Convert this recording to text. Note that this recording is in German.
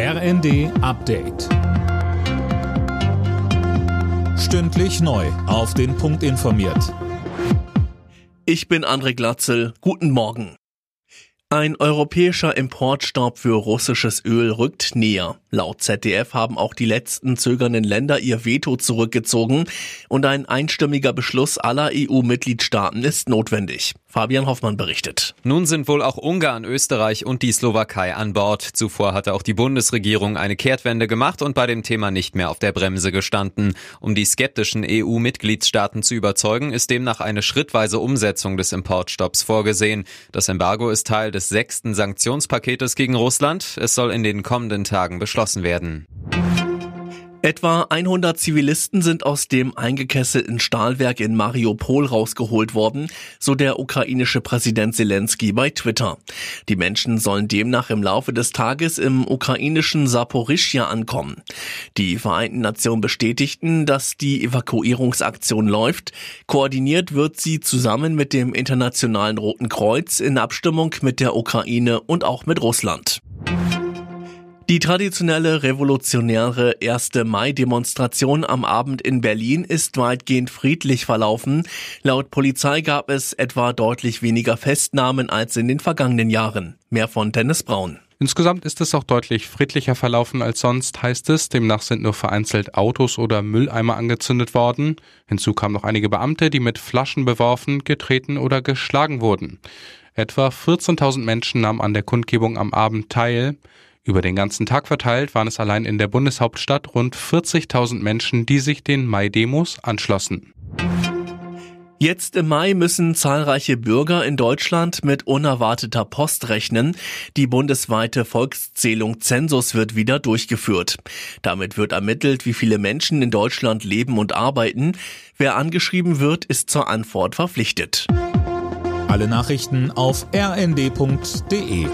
RND Update. Stündlich neu. Auf den Punkt informiert. Ich bin André Glatzel. Guten Morgen. Ein europäischer Importstopp für russisches Öl rückt näher. Laut ZDF haben auch die letzten zögernden Länder ihr Veto zurückgezogen und ein einstimmiger Beschluss aller EU-Mitgliedstaaten ist notwendig. Fabian Hoffmann berichtet. Nun sind wohl auch Ungarn, Österreich und die Slowakei an Bord. Zuvor hatte auch die Bundesregierung eine Kehrtwende gemacht und bei dem Thema nicht mehr auf der Bremse gestanden. Um die skeptischen EU-Mitgliedstaaten zu überzeugen, ist demnach eine schrittweise Umsetzung des Importstopps vorgesehen. Das Embargo ist Teil des sechsten Sanktionspaketes gegen Russland. Es soll in den kommenden Tagen beschlossen werden. Etwa 100 Zivilisten sind aus dem eingekesselten Stahlwerk in Mariupol rausgeholt worden, so der ukrainische Präsident Zelensky bei Twitter. Die Menschen sollen demnach im Laufe des Tages im ukrainischen Saporischja ankommen. Die Vereinten Nationen bestätigten, dass die Evakuierungsaktion läuft. Koordiniert wird sie zusammen mit dem Internationalen Roten Kreuz in Abstimmung mit der Ukraine und auch mit Russland. Die traditionelle revolutionäre 1. Mai-Demonstration am Abend in Berlin ist weitgehend friedlich verlaufen. Laut Polizei gab es etwa deutlich weniger Festnahmen als in den vergangenen Jahren. Mehr von Dennis Braun. Insgesamt ist es auch deutlich friedlicher verlaufen als sonst, heißt es. Demnach sind nur vereinzelt Autos oder Mülleimer angezündet worden. Hinzu kamen noch einige Beamte, die mit Flaschen beworfen, getreten oder geschlagen wurden. Etwa 14.000 Menschen nahmen an der Kundgebung am Abend teil. Über den ganzen Tag verteilt waren es allein in der Bundeshauptstadt rund 40.000 Menschen, die sich den Mai-Demos anschlossen. Jetzt im Mai müssen zahlreiche Bürger in Deutschland mit unerwarteter Post rechnen. Die bundesweite Volkszählung Zensus wird wieder durchgeführt. Damit wird ermittelt, wie viele Menschen in Deutschland leben und arbeiten. Wer angeschrieben wird, ist zur Antwort verpflichtet. Alle Nachrichten auf rnd.de